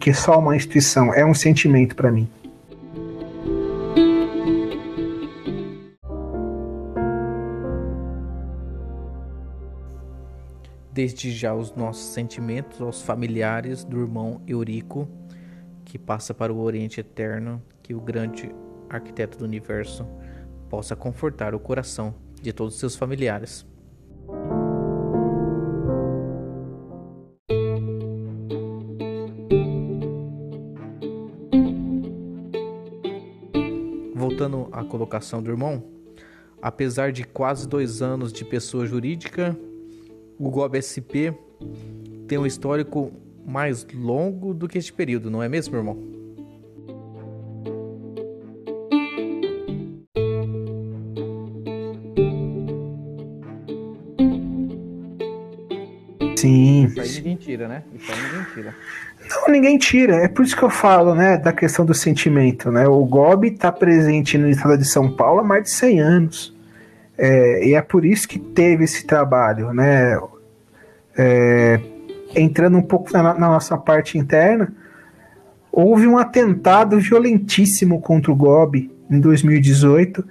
que só uma instituição, é um sentimento para mim. Desde já os nossos sentimentos aos familiares do irmão Eurico, que passa para o Oriente Eterno, que o grande arquiteto do universo possa confortar o coração de todos os seus familiares. Voltando à colocação do irmão, apesar de quase dois anos de pessoa jurídica, o GOB SP tem um histórico mais longo do que este período, não é mesmo, irmão? Sim, Isso aí ninguém tira, né? Isso aí ninguém tira. Não, ninguém tira. É por isso que eu falo, né, da questão do sentimento, né? O GOB está presente no estado de São Paulo há mais de 100 anos. É, e é por isso que teve esse trabalho, né? É, entrando um pouco na, na, nossa parte interna, houve um atentado violentíssimo contra o GOB em 2018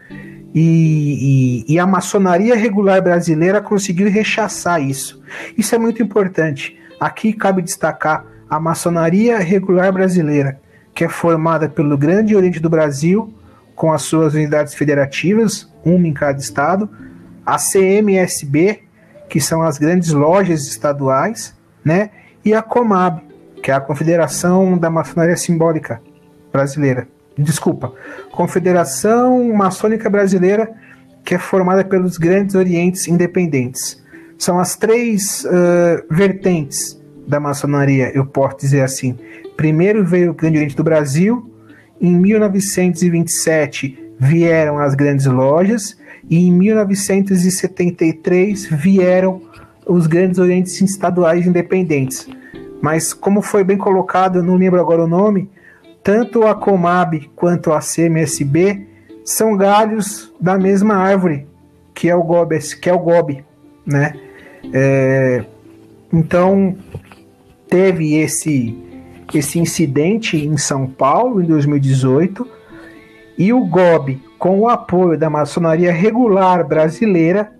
e, e, e a maçonaria regular brasileira conseguiu rechaçar isso. Isso é muito importante. Aqui cabe destacar a maçonaria regular brasileira, que é formada pelo Grande Oriente do Brasil, com as suas unidades federativas, uma em cada estado, a CMSB, que são as grandes lojas estaduais, né? E a Comab, que é a Confederação da Maçonaria Simbólica Brasileira. Desculpa, Confederação Maçônica Brasileira, que é formada pelos grandes orientes independentes. São as três uh, vertentes da maçonaria, eu posso dizer assim. Primeiro veio o Grande Oriente do Brasil, em 1927 vieram as grandes lojas, e em 1973 vieram os grandes orientes estaduais independentes. Mas, como foi bem colocado, não lembro agora o nome, tanto a Comab quanto a CMSB são galhos da mesma árvore, que é o GOB, que é o GOB né? É, então, teve esse, esse incidente em São Paulo em 2018 e o GOB, com o apoio da maçonaria regular brasileira,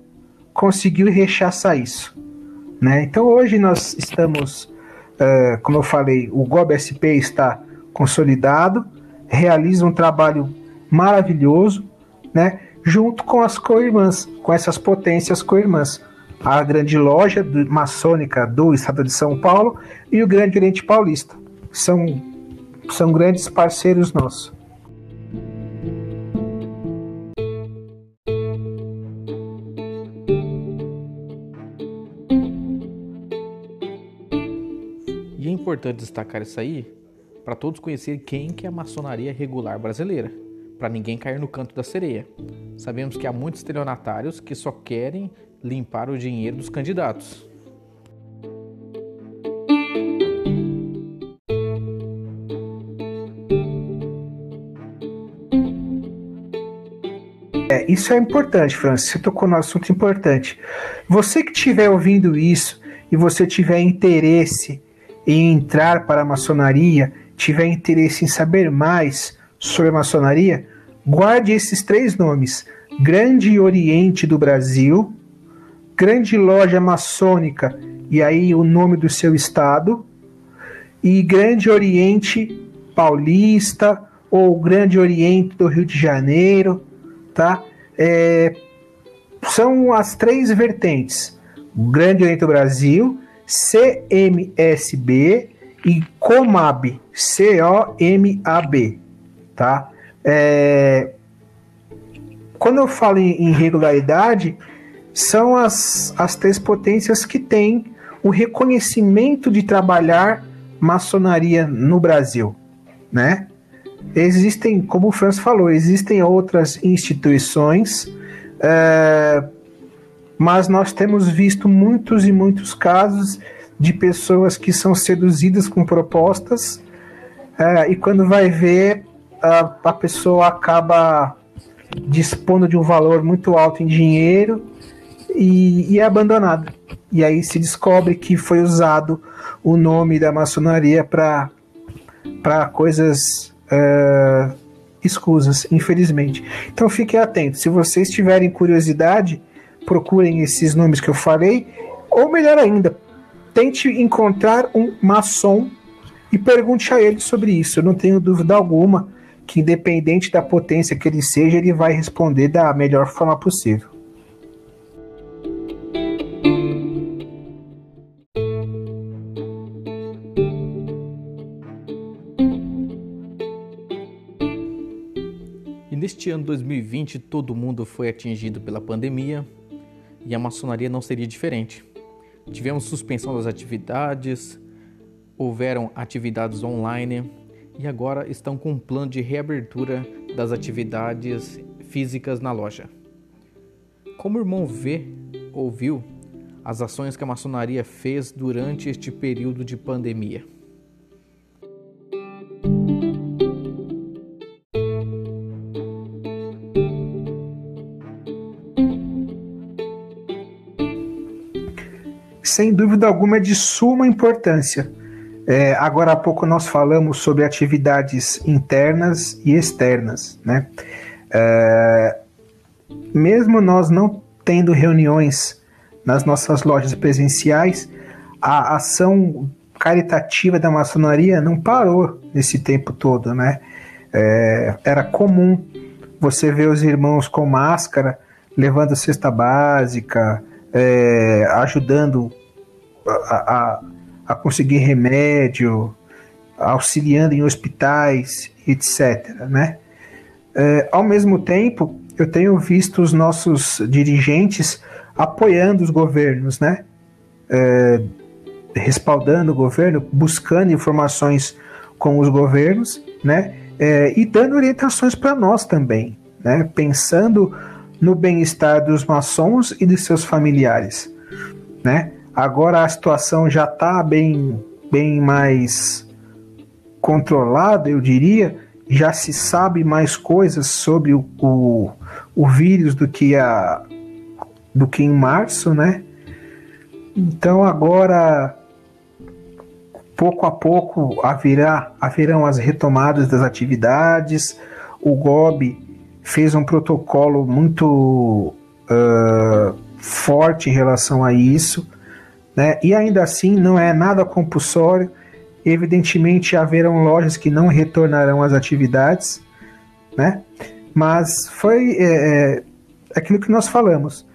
conseguiu rechaçar isso. Né? Então hoje nós estamos, uh, como eu falei, o GOB SP está consolidado, realiza um trabalho maravilhoso, né? junto com as co-irmãs, com essas potências co-irmãs a grande loja do, maçônica do estado de São Paulo e o Grande Oriente Paulista. São, são grandes parceiros nossos. E é importante destacar isso aí para todos conhecerem quem que é a maçonaria regular brasileira, para ninguém cair no canto da sereia. Sabemos que há muitos estelionatários que só querem limpar o dinheiro dos candidatos. Isso é importante, Francis. Você tocou no assunto importante. Você que estiver ouvindo isso e você tiver interesse em entrar para a maçonaria, tiver interesse em saber mais sobre a maçonaria, guarde esses três nomes: Grande Oriente do Brasil, Grande Loja Maçônica, e aí o nome do seu estado, e Grande Oriente Paulista, ou Grande Oriente do Rio de Janeiro, tá? É, são as três vertentes: Grande Oriente do Brasil, CMSB e COMAB, C-O-M-A-B, tá? É, quando eu falo em irregularidade, são as, as três potências que têm o reconhecimento de trabalhar maçonaria no Brasil, né? Existem, como o Franz falou, existem outras instituições, é, mas nós temos visto muitos e muitos casos de pessoas que são seduzidas com propostas é, e quando vai ver a, a pessoa acaba dispondo de um valor muito alto em dinheiro e, e é abandonada. E aí se descobre que foi usado o nome da maçonaria para coisas uh, escusas, infelizmente. Então fiquem atentos. Se vocês tiverem curiosidade, procurem esses nomes que eu falei, ou melhor ainda, tente encontrar um maçom e pergunte a ele sobre isso. Eu não tenho dúvida alguma que, independente da potência que ele seja, ele vai responder da melhor forma possível. Neste ano 2020, todo mundo foi atingido pela pandemia e a maçonaria não seria diferente. Tivemos suspensão das atividades, houveram atividades online e agora estão com um plano de reabertura das atividades físicas na loja. Como o irmão vê, ouviu, as ações que a maçonaria fez durante este período de pandemia. Sem dúvida alguma é de suma importância. É, agora há pouco nós falamos sobre atividades internas e externas, né? É, mesmo nós não tendo reuniões nas nossas lojas presenciais, a ação caritativa da maçonaria não parou nesse tempo todo, né? É, era comum você ver os irmãos com máscara, levando cesta básica, é, ajudando a, a, a, conseguir remédio, auxiliando em hospitais, etc. Né? É, ao mesmo tempo, eu tenho visto os nossos dirigentes apoiando os governos, né? É, respaldando o governo, buscando informações com os governos, né? É, e dando orientações para nós também, né? Pensando no bem-estar dos maçons e de seus familiares, né? Agora a situação já está bem, bem mais controlada, eu diria. Já se sabe mais coisas sobre o, o, o vírus do que a, do que em março, né? Então agora, pouco a pouco, haverá, haverão as retomadas das atividades. O GOB fez um protocolo muito uh, forte em relação a isso, né? E ainda assim não é nada compulsório. Evidentemente haverão lojas que não retornarão às atividades, né? Mas foi é, é aquilo que nós falamos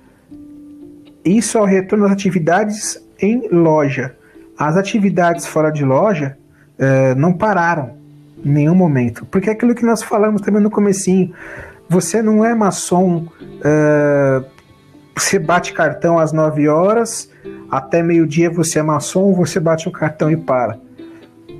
isso é o retorno das atividades em loja. As atividades fora de loja uh, não pararam em nenhum momento. Porque é aquilo que nós falamos também no comecinho. Você não é maçom, uh, você bate cartão às 9 horas, até meio-dia você é maçom, você bate o cartão e para.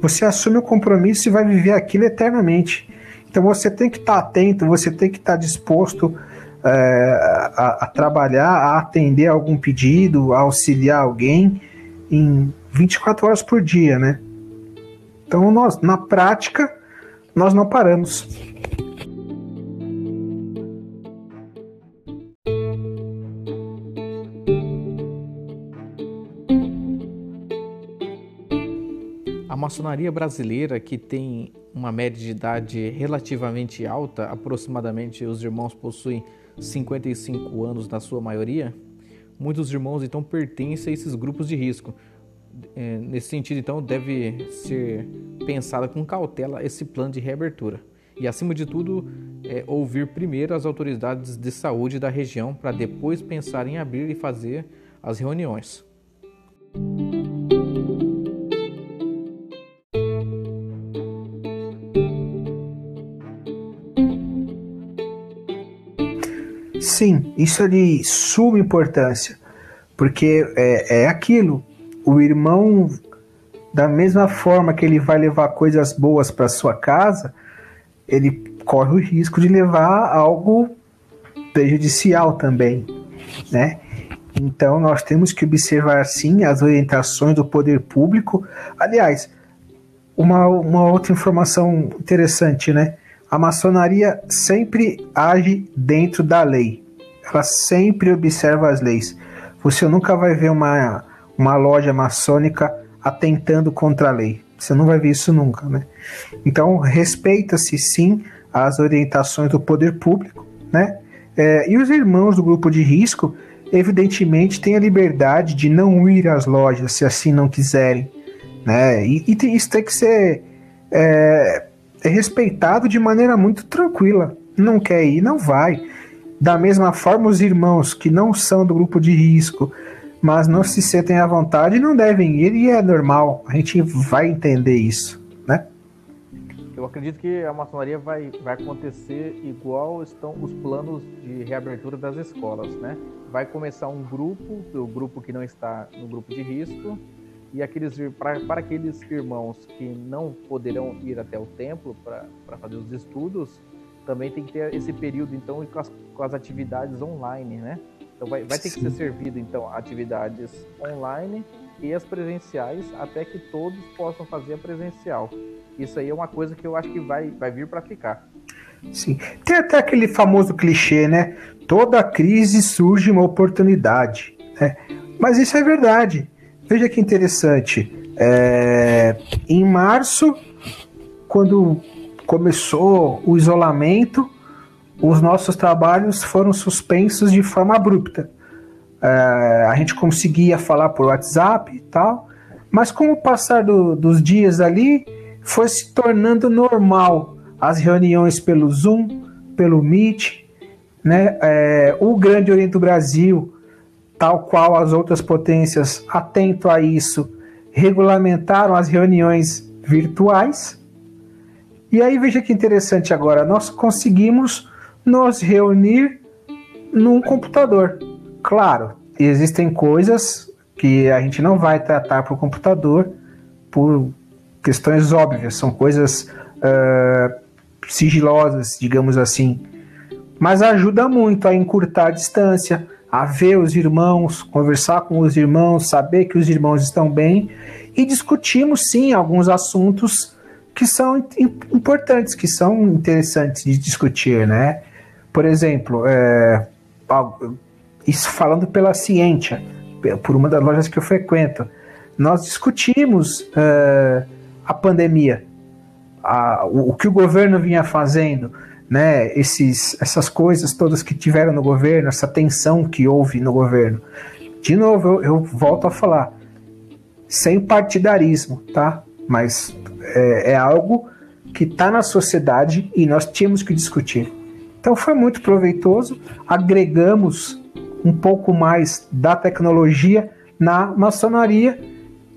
Você assume o compromisso e vai viver aquilo eternamente. Então você tem que estar atento, você tem que estar disposto é, a, a, trabalhar, a atender algum pedido, a auxiliar alguém em 24 horas por dia, né? Então, nós, na prática, nós não paramos. Maçonaria brasileira, que tem uma média de idade relativamente alta, aproximadamente os irmãos possuem 55 anos na sua maioria, muitos irmãos então pertencem a esses grupos de risco. É, nesse sentido, então, deve ser pensada com cautela esse plano de reabertura. E, acima de tudo, é, ouvir primeiro as autoridades de saúde da região para depois pensar em abrir e fazer as reuniões. Sim, isso é de suma importância, porque é, é aquilo. O irmão, da mesma forma que ele vai levar coisas boas para sua casa, ele corre o risco de levar algo prejudicial também, né? Então nós temos que observar sim as orientações do poder público. Aliás, uma, uma outra informação interessante, né? A maçonaria sempre age dentro da lei ela sempre observa as leis. Você nunca vai ver uma, uma loja maçônica atentando contra a lei. Você não vai ver isso nunca, né? Então, respeita-se sim as orientações do poder público, né? É, e os irmãos do grupo de risco, evidentemente, têm a liberdade de não ir às lojas se assim não quiserem, né? E, e isso tem que ser é, é respeitado de maneira muito tranquila. Não quer ir, não vai. Da mesma forma, os irmãos que não são do grupo de risco, mas não se sentem à vontade, não devem ir, e é normal, a gente vai entender isso, né? Eu acredito que a maçonaria vai, vai acontecer igual estão os planos de reabertura das escolas, né? Vai começar um grupo, o grupo que não está no grupo de risco, e aqueles para, para aqueles irmãos que não poderão ir até o templo para fazer os estudos, também tem que ter esse período então com as, com as atividades online, né? Então vai, vai ter que ser servido então atividades online e as presenciais até que todos possam fazer a presencial. Isso aí é uma coisa que eu acho que vai, vai vir para ficar. Sim. Tem até aquele famoso clichê, né? Toda crise surge uma oportunidade. Né? Mas isso é verdade. Veja que interessante. É... Em março, quando começou o isolamento, os nossos trabalhos foram suspensos de forma abrupta. É, a gente conseguia falar por WhatsApp e tal, mas com o passar do, dos dias ali, foi se tornando normal as reuniões pelo Zoom, pelo Meet, né? É, o Grande Oriente do Brasil, tal qual as outras potências, atento a isso, regulamentaram as reuniões virtuais. E aí veja que interessante agora, nós conseguimos nos reunir num computador. Claro, existem coisas que a gente não vai tratar por computador por questões óbvias, são coisas uh, sigilosas, digamos assim. Mas ajuda muito a encurtar a distância, a ver os irmãos, conversar com os irmãos, saber que os irmãos estão bem e discutimos sim alguns assuntos que são importantes, que são interessantes de discutir, né? Por exemplo, é, isso falando pela ciência, por uma das lojas que eu frequento, nós discutimos é, a pandemia, a, o, o, que o governo vinha fazendo, né, esses, essas coisas todas que tiveram no governo, essa tensão que houve no governo. De novo, eu, eu volto a falar, sem partidarismo, tá? Mas é, é algo que está na sociedade e nós tínhamos que discutir. Então foi muito proveitoso, agregamos um pouco mais da tecnologia na maçonaria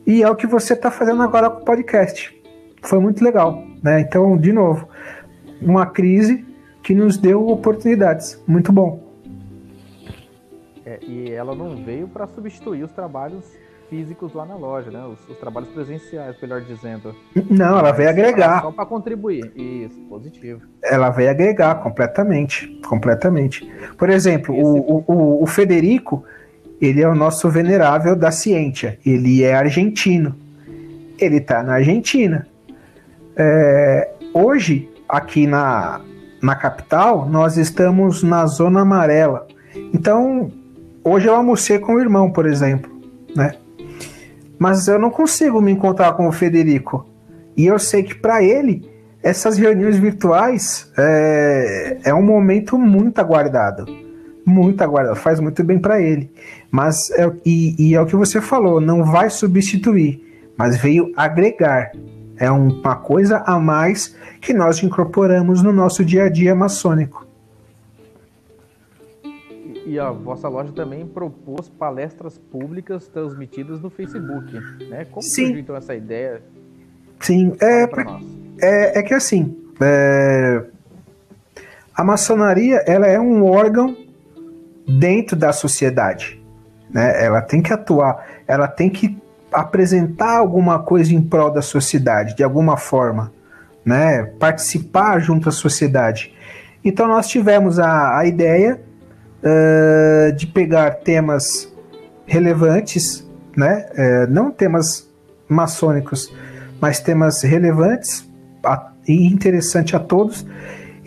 e é o que você está fazendo agora com o podcast. Foi muito legal, né? Então, de novo, uma crise que nos deu oportunidades. Muito bom. É, e ela não veio para substituir os trabalhos físicos lá na loja, né? Os, os trabalhos presenciais, melhor dizendo. Não, ela veio agregar. Só para contribuir. Isso, positivo. Ela veio agregar completamente, completamente. Por exemplo, Esse... o, o, o Federico, ele é o nosso venerável da ciência. Ele é argentino. Ele está na Argentina. É, hoje, aqui na, na capital, nós estamos na zona amarela. Então, hoje eu almocei com o irmão, por exemplo, né? Mas eu não consigo me encontrar com o Federico. E eu sei que para ele, essas reuniões virtuais é, é um momento muito aguardado. Muito aguardado, faz muito bem para ele. Mas é, e, e é o que você falou, não vai substituir, mas veio agregar. É uma coisa a mais que nós incorporamos no nosso dia a dia maçônico e a vossa loja também propôs palestras públicas transmitidas no Facebook, né? Como Sim. surgiu então essa ideia? Sim, é, é, é, que assim, é, a maçonaria ela é um órgão dentro da sociedade, né? Ela tem que atuar, ela tem que apresentar alguma coisa em prol da sociedade, de alguma forma, né? Participar junto à sociedade. Então nós tivemos a, a ideia uh, de pegar temas relevantes, né? Uh, não temas maçônicos, mas temas relevantes a, e interessantes a todos,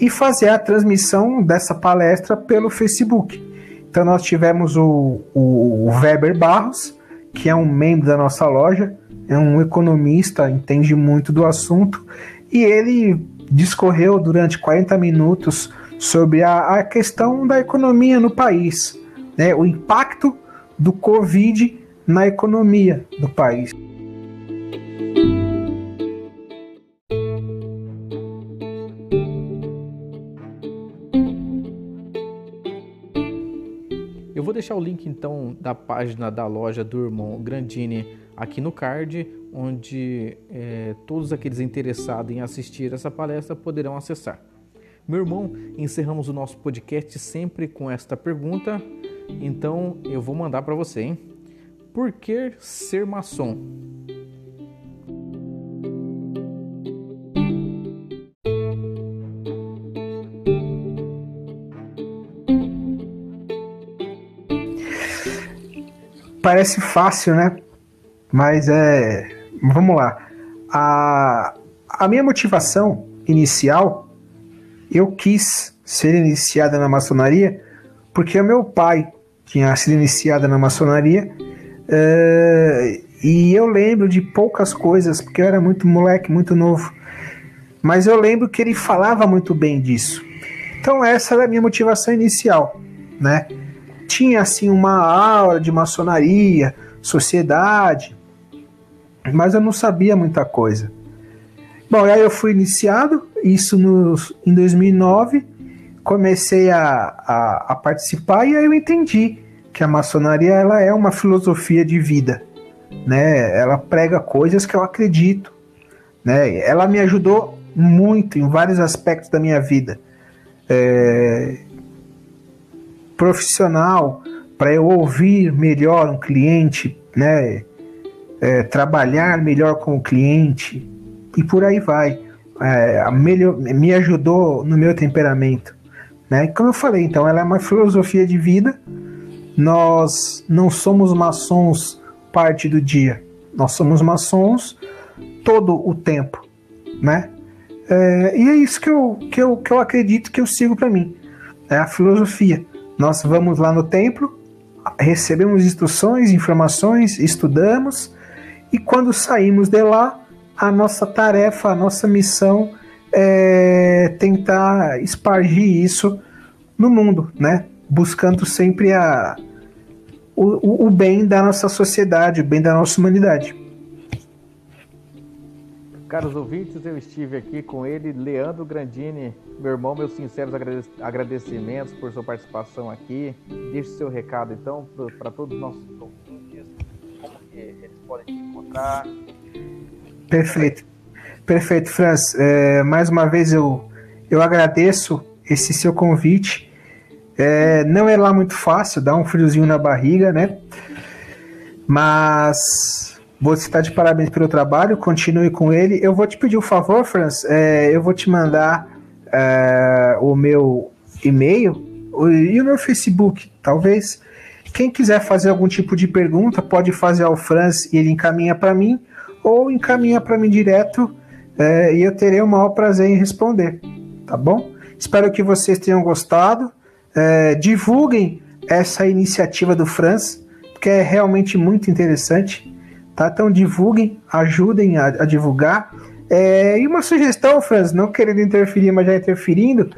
e fazer a transmissão dessa palestra pelo Facebook. Então nós tivemos o, o, o Weber Barros, que é um membro da nossa loja, é um economista, entende muito do assunto, e ele discorreu durante 40 minutos sobre a, a questão da economia no país, né, o impacto do Covid na economia do país. Eu vou deixar o link então da página da loja do irmão Grandini aqui no card, onde é, todos aqueles interessados em assistir essa palestra poderão acessar. Meu irmão, encerramos o nosso podcast sempre com esta pergunta, então eu vou mandar para você, hein? Por que ser maçom? parece fácil, né? Mas é. Vamos lá. A, a minha motivação inicial, eu quis ser iniciada na maçonaria porque o meu pai tinha sido iniciado na maçonaria uh, e eu lembro de poucas coisas porque eu era muito moleque, muito novo. Mas eu lembro que ele falava muito bem disso. Então essa era a minha motivação inicial, né? Tinha assim uma aula de maçonaria, sociedade, mas eu não sabia muita coisa. Bom, aí eu fui iniciado, isso no, em 2009, comecei a, a, a, participar e aí eu entendi que a maçonaria ela é uma filosofia de vida, né? Ela prega coisas que eu acredito, né? Ela me ajudou muito em vários aspectos da minha vida é, profissional para eu ouvir melhor um cliente, né? É, trabalhar melhor com o cliente e por aí vai. É, melhor, me ajudou no meu temperamento. Né? Como eu falei, então, ela é uma filosofia de vida. Nós não somos maçons parte do dia. Nós somos maçons todo o tempo, né? É, e é isso que eu, que, eu, que eu acredito que eu sigo para mim. É a filosofia. Nós vamos lá no templo, recebemos instruções, informações, estudamos, e quando saímos de lá, a nossa tarefa, a nossa missão é tentar espargir isso no mundo, né? Buscando sempre a, o, o bem da nossa sociedade, o bem da nossa humanidade. Caros ouvintes, eu estive aqui com ele, Leandro Grandini, meu irmão, meus sinceros agradecimentos por sua participação aqui. Deixe seu recado, então, para todos os nossos ouvintes, como que eles podem te encontrar. Perfeito. Perfeito, Franz. É, mais uma vez eu, eu agradeço esse seu convite. É, não é lá muito fácil, dá um friozinho na barriga, né? Mas você está de parabéns pelo trabalho, continue com ele. Eu vou te pedir um favor, Franz, é, eu vou te mandar é, o meu e-mail e o meu Facebook, talvez. Quem quiser fazer algum tipo de pergunta, pode fazer ao Franz e ele encaminha para mim, ou encaminha para mim direto é, e eu terei o maior prazer em responder, tá bom? Espero que vocês tenham gostado. É, divulguem essa iniciativa do Franz, que é realmente muito interessante. Tá? Então divulguem, ajudem a, a divulgar. É, e uma sugestão, Franz, não querendo interferir, mas já interferindo,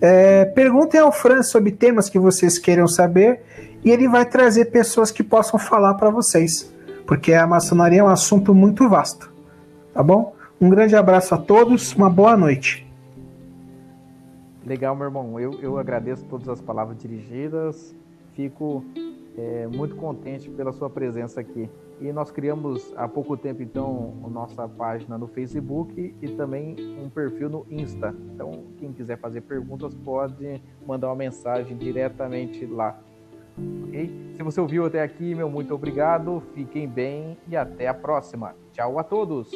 é, perguntem ao Franz sobre temas que vocês queiram saber e ele vai trazer pessoas que possam falar para vocês, porque a maçonaria é um assunto muito vasto. Tá bom? Um grande abraço a todos, uma boa noite. Legal, meu irmão. Eu, eu agradeço todas as palavras dirigidas. Fico é, muito contente pela sua presença aqui. E nós criamos há pouco tempo, então, a nossa página no Facebook e também um perfil no Insta. Então, quem quiser fazer perguntas pode mandar uma mensagem diretamente lá. Se você ouviu até aqui, meu muito obrigado, fiquem bem e até a próxima. Tchau a todos!